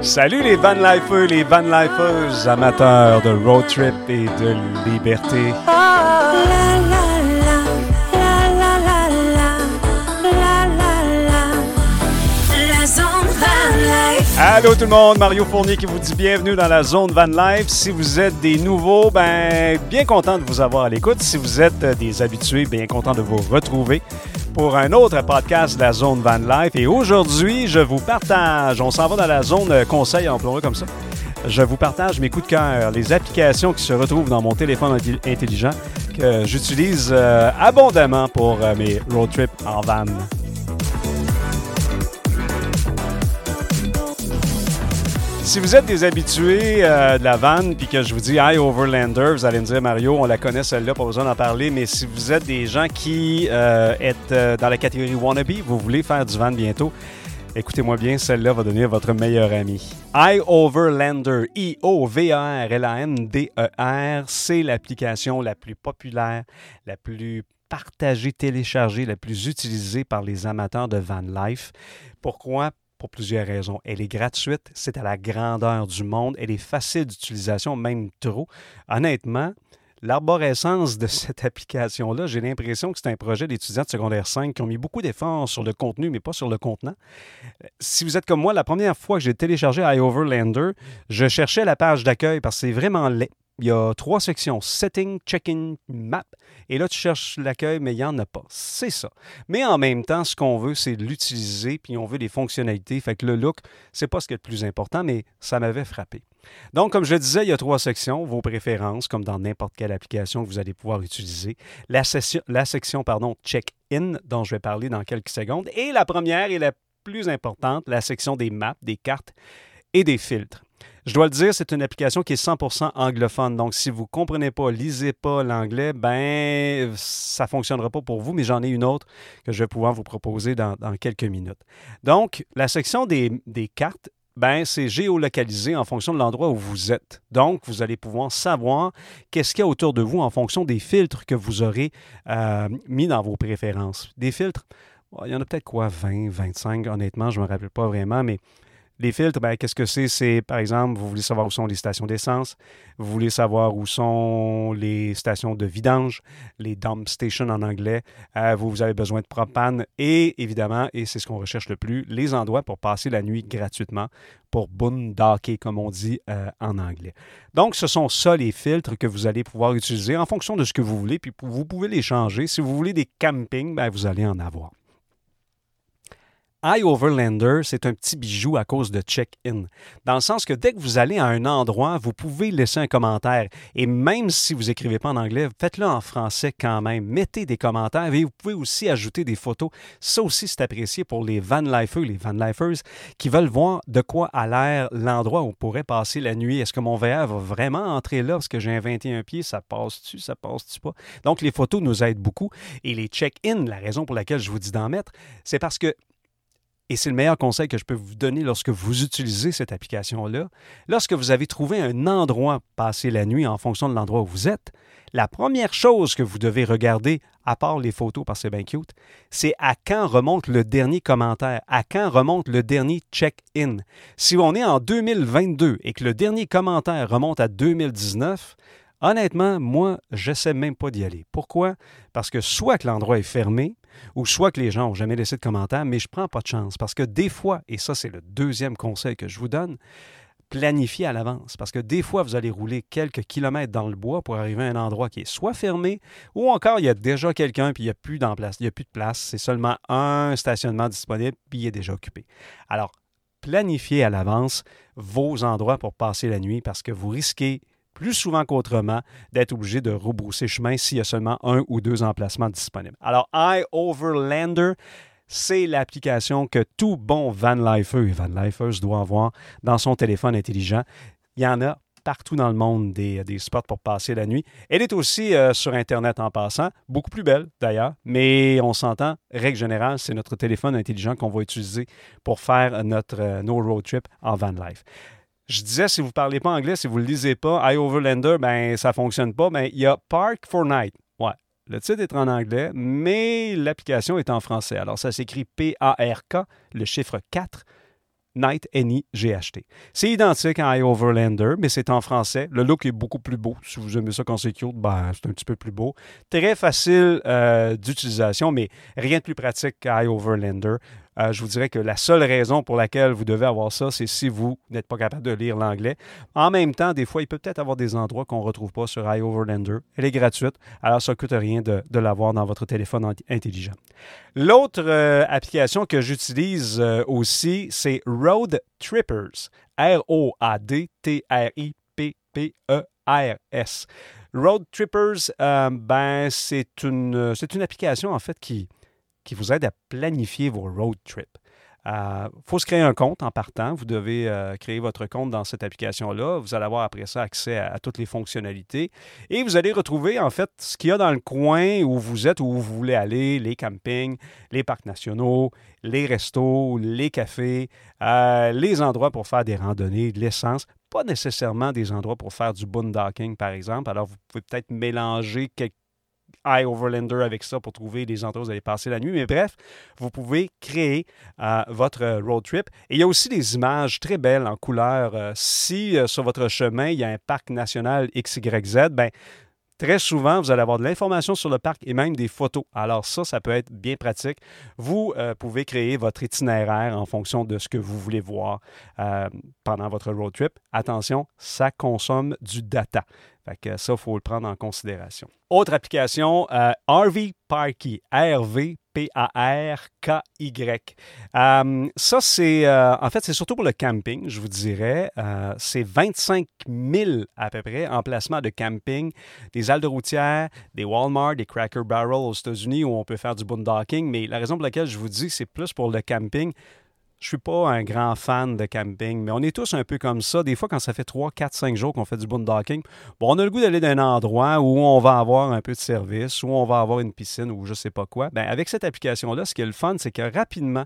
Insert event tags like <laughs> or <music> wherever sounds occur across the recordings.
Salut les van lifers, les van lifers, amateurs de road trip et de liberté. Allô tout le monde, Mario Fournier qui vous dit bienvenue dans la zone Van Life. Si vous êtes des nouveaux, ben bien content de vous avoir à l'écoute. Si vous êtes des habitués, bien content de vous retrouver pour un autre podcast de la zone Van Life. Et aujourd'hui, je vous partage, on s'en va dans la zone conseil, employé comme ça. Je vous partage mes coups de cœur, les applications qui se retrouvent dans mon téléphone intelligent que j'utilise euh, abondamment pour euh, mes road trips en van. Si vous êtes des habitués euh, de la vanne, puis que je vous dis High Overlander, vous allez me dire Mario, on la connaît celle-là, pas besoin d'en parler, mais si vous êtes des gens qui euh, êtes euh, dans la catégorie wannabe, vous voulez faire du van bientôt, écoutez-moi bien, celle-là va devenir votre meilleur ami. High Overlander, I-O-V-A-R-L-A-N-D-E-R, c'est l'application la plus populaire, la plus partagée, téléchargée, la plus utilisée par les amateurs de van life. Pourquoi? Pour plusieurs raisons. Elle est gratuite, c'est à la grandeur du monde, elle est facile d'utilisation, même trop. Honnêtement, l'arborescence de <laughs> cette application-là, j'ai l'impression que c'est un projet d'étudiants de secondaire 5 qui ont mis beaucoup d'efforts sur le contenu, mais pas sur le contenant. Si vous êtes comme moi, la première fois que j'ai téléchargé iOverlander, je cherchais la page d'accueil parce que c'est vraiment laid. Il y a trois sections, Setting, Check-in, Map. Et là, tu cherches l'accueil, mais il n'y en a pas. C'est ça. Mais en même temps, ce qu'on veut, c'est l'utiliser, puis on veut des fonctionnalités. Fait que le look, c'est pas ce qui est le plus important, mais ça m'avait frappé. Donc, comme je disais, il y a trois sections, vos préférences, comme dans n'importe quelle application que vous allez pouvoir utiliser. La, la section, pardon, Check-in, dont je vais parler dans quelques secondes. Et la première et la plus importante, la section des maps, des cartes et des filtres. Je dois le dire, c'est une application qui est 100% anglophone. Donc, si vous ne comprenez pas, lisez pas l'anglais, ben, ça ne fonctionnera pas pour vous, mais j'en ai une autre que je vais pouvoir vous proposer dans, quelques minutes. Donc, la section des, cartes, ben, c'est géolocalisé en fonction de l'endroit où vous êtes. Donc, vous allez pouvoir savoir qu'est-ce qu'il y a autour de vous en fonction des filtres que vous aurez euh, mis dans vos préférences. Des filtres, il y en a peut-être quoi, 20, 25, honnêtement, je ne me rappelle pas vraiment, mais les filtres, ben, qu'est-ce que c'est? C'est, par exemple, vous voulez savoir où sont les stations d'essence, vous voulez savoir où sont les stations de vidange, les dump stations en anglais, euh, vous, avez besoin de propane et, évidemment, et c'est ce qu'on recherche le plus, les endroits pour passer la nuit gratuitement, pour boondocking, comme on dit euh, en anglais. Donc, ce sont ça les filtres que vous allez pouvoir utiliser en fonction de ce que vous voulez, puis vous pouvez les changer. Si vous voulez des campings, ben, vous allez en avoir iOverlander, c'est un petit bijou à cause de check-in. Dans le sens que dès que vous allez à un endroit, vous pouvez laisser un commentaire. Et même si vous n'écrivez pas en anglais, faites-le en français quand même. Mettez des commentaires et vous pouvez aussi ajouter des photos. Ça aussi, c'est apprécié pour les van lifers, les van lifers qui veulent voir de quoi a l'air l'endroit où on pourrait passer la nuit. Est-ce que mon VR va vraiment entrer là? Parce que j'ai un 21 pieds, ça passe-tu, ça passe-tu pas? Donc, les photos nous aident beaucoup. Et les check-in, la raison pour laquelle je vous dis d'en mettre, c'est parce que et c'est le meilleur conseil que je peux vous donner lorsque vous utilisez cette application-là. Lorsque vous avez trouvé un endroit passer la nuit en fonction de l'endroit où vous êtes, la première chose que vous devez regarder, à part les photos parce que c'est bien c'est à quand remonte le dernier commentaire, à quand remonte le dernier check-in. Si on est en 2022 et que le dernier commentaire remonte à 2019, honnêtement, moi, je ne sais même pas d'y aller. Pourquoi? Parce que soit que l'endroit est fermé, ou soit que les gens n'ont jamais laissé de commentaire, mais je ne prends pas de chance. Parce que des fois, et ça c'est le deuxième conseil que je vous donne, planifiez à l'avance. Parce que des fois, vous allez rouler quelques kilomètres dans le bois pour arriver à un endroit qui est soit fermé, ou encore il y a déjà quelqu'un puis il n'y a plus place, il y a plus de place. C'est seulement un stationnement disponible puis il est déjà occupé. Alors, planifiez à l'avance vos endroits pour passer la nuit parce que vous risquez plus souvent qu'autrement, d'être obligé de rebrousser chemin s'il y a seulement un ou deux emplacements disponibles. Alors, iOverlander, c'est l'application que tout bon van lifer et van lifers doit avoir dans son téléphone intelligent. Il y en a partout dans le monde des, spots pour passer la nuit. Elle est aussi euh, sur Internet en passant, beaucoup plus belle d'ailleurs, mais on s'entend, règle générale, c'est notre téléphone intelligent qu'on va utiliser pour faire notre, euh, no road trip en van life. Je disais, si vous ne parlez pas anglais, si vous ne le lisez pas, iOverlander, ben, ça ne fonctionne pas. Ben, il y a Park for Night. Ouais. Le titre est en anglais, mais l'application est en français. Alors, ça s'écrit P-A-R-K, le chiffre 4, Night, N-I-G-H-T. C'est identique à iOverlander, mais c'est en français. Le look est beaucoup plus beau. Si vous aimez ça quand c'est cute, ben, c'est un petit peu plus beau. Très facile euh, d'utilisation, mais rien de plus pratique qu'iOverlander. Euh, je vous dirais que la seule raison pour laquelle vous devez avoir ça, c'est si vous n'êtes pas capable de lire l'anglais. En même temps, des fois, il peut peut-être avoir des endroits qu'on ne retrouve pas sur iOverlander. Elle est gratuite, alors ça ne coûte rien de, l'avoir dans votre téléphone intelligent. L'autre euh, application que j'utilise euh, aussi, c'est Road Trippers. R-O-A-D-T-R-I-P-P-E-R-S. Road Trippers, ben, c'est une, une application en fait qui, qui vous aide à planifier vos road trips. Il euh, faut se créer un compte en partant. Vous devez euh, créer votre compte dans cette application-là. Vous allez avoir après ça accès à, toutes les fonctionnalités. Et vous allez retrouver en fait ce qu'il y a dans le coin où vous êtes, où vous voulez aller, les campings, les parcs nationaux, les restos, les cafés, euh, les endroits pour faire des randonnées, de l'essence. Pas nécessairement des endroits pour faire du boondocking, par exemple. Alors, vous pouvez peut-être mélanger quelques iOverlander avec ça pour trouver des endroits où vous allez passer la nuit. Mais bref, vous pouvez créer euh, votre road trip. Et il y a aussi des images très belles en couleur. Euh, si euh, sur votre chemin, il y a un parc national XYZ, ben, Très souvent, vous allez avoir de l'information sur le parc et même des photos. Alors ça, ça peut être bien pratique. Vous pouvez créer votre itinéraire en fonction de ce que vous voulez voir pendant votre road trip. Attention, ça consomme du data. Fait ça, il faut le prendre en considération. Autre application, euh, RV Parky, R-V-P-A-R-K-Y. Euh, ça, c'est, euh, en fait, c'est surtout pour le camping, je vous dirais. c'est 25 000 à peu près emplacements de camping, des haltes routières, des Walmart, des Cracker Barrel aux États-Unis où on peut faire du boondocking. Mais la raison pour laquelle je vous dis c'est plus pour le camping, je suis pas un grand fan de camping, mais on est tous un peu comme ça. Des fois, quand ça fait 3, 4, 5 jours qu'on fait du boondocking, bon, on a le goût d'aller d'un endroit où on va avoir un peu de service, où on va avoir une piscine ou je sais pas quoi. Bien, avec cette application-là, ce qui est le fun, c'est que rapidement,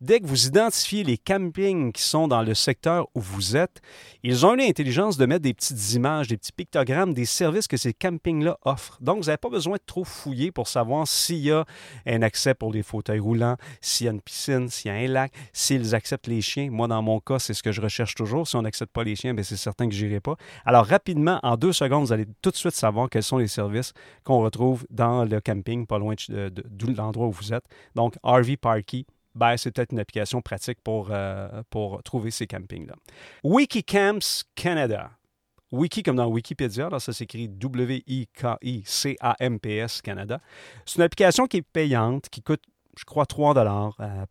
Dès que vous identifiez les campings qui sont dans le secteur où vous êtes, ils ont l'intelligence de mettre des petites images, des petits pictogrammes, des services que ces campings-là offrent. Donc, vous n'avez pas besoin de trop fouiller pour savoir s'il y a un accès pour les fauteuils roulants, s'il y a une piscine, s'il y a un lac, s'ils acceptent les chiens. Moi, dans mon cas, c'est ce que je recherche toujours. Si on n'accepte pas les chiens, ben, c'est certain que je n'irai pas. Alors, rapidement, en deux secondes, vous allez tout de suite savoir quels sont les services qu'on retrouve dans le camping, pas loin de, l'endroit où vous êtes. Donc, RV Parky, ben, c'est peut-être une application pratique pour, euh, pour trouver ces campings-là. Wikicamps Canada. Wiki comme dans Wikipédia, ça s'écrit W-I-K-I-C-A-M-P-S Canada. C'est une application qui est payante, qui coûte, je crois, 3 dollars euh,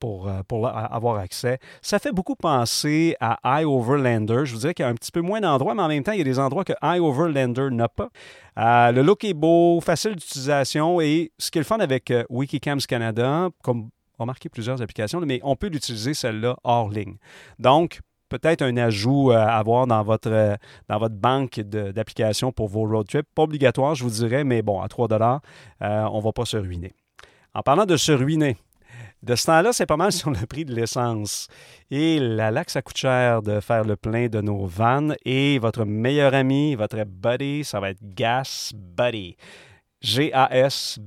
pour, euh, pour avoir accès. Ça fait beaucoup penser à iOverlander. Je vous dirais qu'il y a un petit peu moins d'endroits, mais en même temps, il y a des endroits que iOverlander n'a pas. le look est beau, facile d'utilisation et ce qui est avec Wikicamps Canada, comme remarqué plusieurs applications, mais on peut l'utiliser celle-là hors ligne. Donc, peut-être un ajout euh, à avoir dans votre, euh, dans votre banque d'applications pour vos road trips. Pas obligatoire, je vous dirais, mais bon, à 3 dollars, euh, on ne va pas se ruiner. En parlant de se ruiner, de ce temps-là, c'est pas mal <laughs> sur le prix de l'essence. Et là que ça coûte cher de faire le plein de nos vannes. Et votre meilleur ami, votre buddy, ça va être Gas Buddy. G-A-S-B-U-D-D-Y.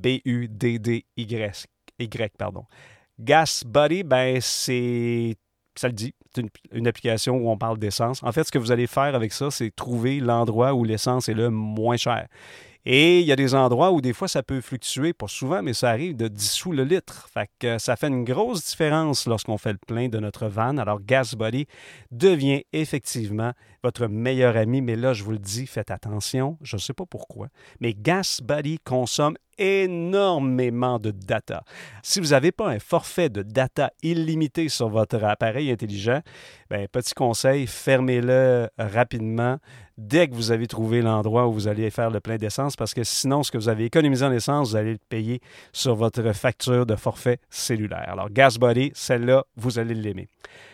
Y, pardon. Gas Buddy, ben, c'est. Ça le dit, c'est une, application où on parle d'essence. En fait, ce que vous allez faire avec ça, c'est trouver l'endroit où l'essence est le moins cher. Et il y a des endroits où des fois ça peut fluctuer, pas souvent, mais ça arrive de 10 sous le litre. Fait que ça fait une grosse différence lorsqu'on fait le plein de notre van. Alors Gas Buddy devient effectivement votre meilleur ami, mais là je vous le dis, faites attention, je ne sais pas pourquoi, mais Gas Buddy consomme énormément de data. Si vous n'avez pas un forfait de data illimité sur votre appareil intelligent, ben, petit conseil, fermez-le rapidement dès que vous avez trouvé l'endroit où vous allez faire le plein d'essence, parce que sinon, ce que vous avez économisé en essence, vous allez le payer sur votre facture de forfait cellulaire. Alors, GasBuddy, celle-là, vous allez l'aimer.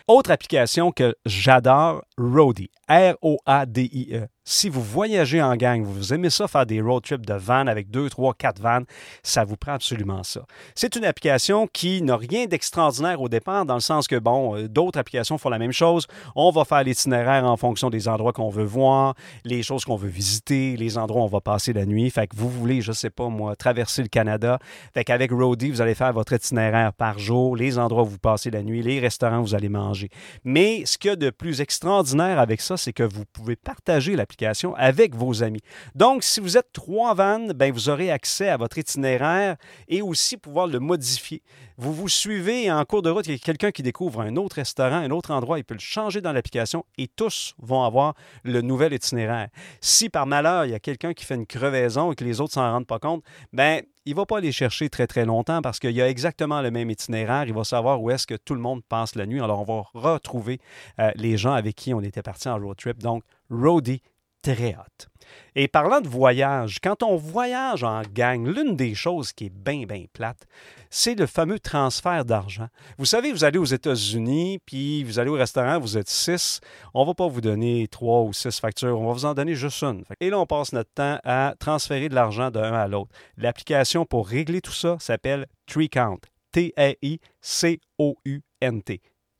Autre application que j'adore, Roadie. R-O-A-D-I-E. Si vous voyagez en gang, vous aimez ça faire des road trips de van avec deux, trois, quatre vannes, ça vous prend absolument ça. C'est une application qui n'a rien d'extraordinaire au départ, dans le sens que, bon, euh, d'autres applications font la même chose. On va faire l'itinéraire en fonction des endroits qu'on veut voir, les choses qu'on veut visiter, les endroits où on va passer la nuit. Fait que vous voulez, je sais pas moi, traverser le Canada. Fait qu'avec Roadie, vous allez faire votre itinéraire par jour, les endroits où vous passez la nuit, les restaurants où vous allez manger. Mais ce qu'il y a de plus extraordinaire avec ça, c'est que vous pouvez partager l'application avec vos amis. Donc, si vous êtes trois vannes, ben, vous aurez accès à votre itinéraire et aussi pouvoir le modifier. Vous vous suivez en cours de route, il y a quelqu'un qui découvre un autre restaurant, un autre endroit, il peut le changer dans l'application et tous vont avoir le nouvel itinéraire. Si par malheur, il y a quelqu'un qui fait une crevaison et que les autres s'en rendent pas compte, ben il ne va pas aller chercher très très longtemps parce qu'il y a exactement le même itinéraire. Il va savoir où est-ce que tout le monde passe la nuit. Alors on va retrouver euh, les gens avec qui on était parti en road trip. Donc, roadie très hâte. Et parlant de voyage, quand on voyage en gang, l'une des choses qui est bien, bien plate, c'est le fameux transfert d'argent. Vous savez, vous allez aux États-Unis, puis vous allez au restaurant, vous êtes six, on va pas vous donner trois ou six factures, on va vous en donner juste une. Et là, on passe notre temps à transférer de l'argent d'un à l'autre. L'application pour régler tout ça s'appelle TreeCount. T-A-I-C-O-U-N-T.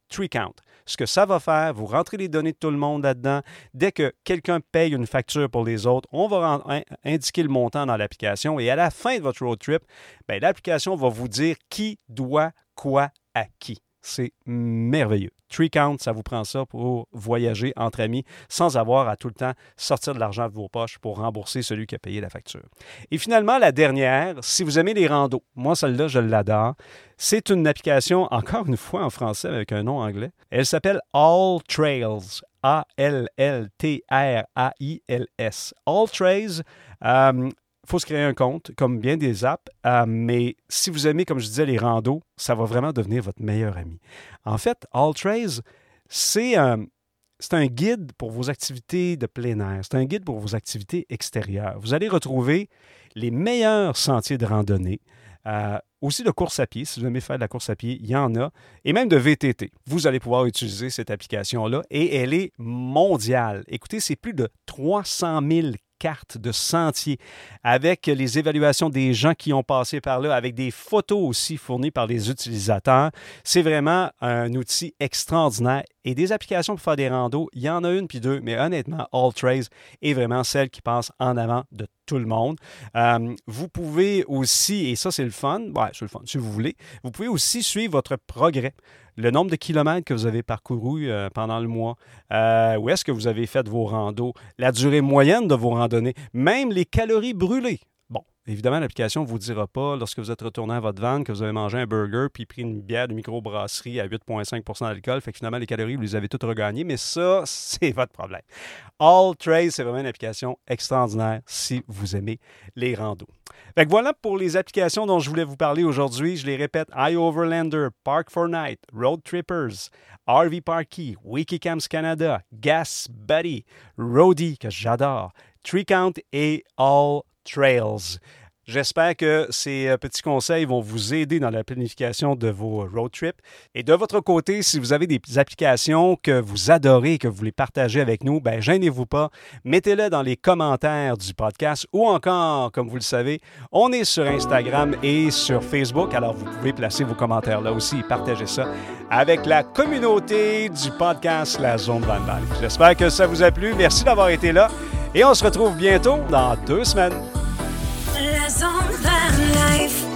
TreeCount. Ce que ça va faire, vous rentrez les données de tout le monde là-dedans. Dès que quelqu'un paye une facture pour les autres, on va indiquer le montant dans l'application et à la fin de votre road trip, ben, l'application va vous dire qui doit quoi à qui. C'est merveilleux. Tree Count, ça vous prend ça pour voyager entre amis sans avoir à tout le temps sortir de l'argent de vos poches pour rembourser celui qui a payé la facture. Et finalement, la dernière, si vous aimez les randos, moi celle-là, je l'adore. C'est une application, <laughs> encore une fois en français avec un nom anglais. Elle s'appelle All Trails. A-L-L-T-R-A-I-L-S. All Trails. Euh, faut se créer un compte, comme bien des apps, euh, mais si vous aimez, comme je disais, les randos, ça va vraiment devenir votre meilleur ami. En fait, AllTrails, c'est un, c'est un guide pour vos activités de plein air, c'est un guide pour vos activités extérieures. Vous allez retrouver les meilleurs sentiers de randonnée, euh, aussi de course à pied, si vous aimez faire de la course à pied, il y en a, et même de VTT. Vous allez pouvoir utiliser cette application-là et elle est mondiale. Écoutez, c'est plus de 300 000 carte de sentier avec les évaluations des gens qui ont passé par là, avec des photos aussi fournies par les utilisateurs. C'est vraiment un outil extraordinaire et des applications pour faire des randos, il y en a une puis deux, mais honnêtement, AllTrace est vraiment celle qui passe en avant de tout le monde. Euh, vous pouvez aussi, et ça c'est le fun, ouais, c'est le fun si vous voulez, vous pouvez aussi suivre votre progrès le nombre de kilomètres que vous avez parcouru euh, pendant le mois, euh, où est-ce que vous avez fait vos randos, la durée moyenne de vos randonnées, même les calories brûlées. Évidemment, l'application ne vous dira pas, lorsque vous êtes retourné à votre van, que vous avez mangé un burger puis pris une bière de microbrasserie à 8,5% d'alcool. Fait que finalement, les calories, vous les avez toutes regagnées. Mais ça, <laughs> c'est votre problème. All Trace, c'est vraiment une application extraordinaire si vous aimez les randos. Fait que voilà pour les applications dont je voulais vous parler aujourd'hui. Je les répète iOverlander, Park 4 Night, Road Trippers, RV Parky, Wikicamps Canada, Gas Buddy, Roadie, que j'adore, Tree Count et All Trails. J'espère que ces euh, petits conseils vont vous aider dans la planification de vos road trips. Et de votre côté, si vous avez des applications que vous adorez et que vous voulez partager avec nous, ben gênez-vous pas. Mettez-le dans les commentaires du podcast ou encore, comme vous le savez, on est sur Instagram et sur Facebook. Alors vous pouvez placer vos commentaires là aussi et partager ça avec la communauté du podcast La Zone Van J'espère que ça vous a plu. Merci d'avoir été là et on se retrouve bientôt dans deux semaines. eyes on that life.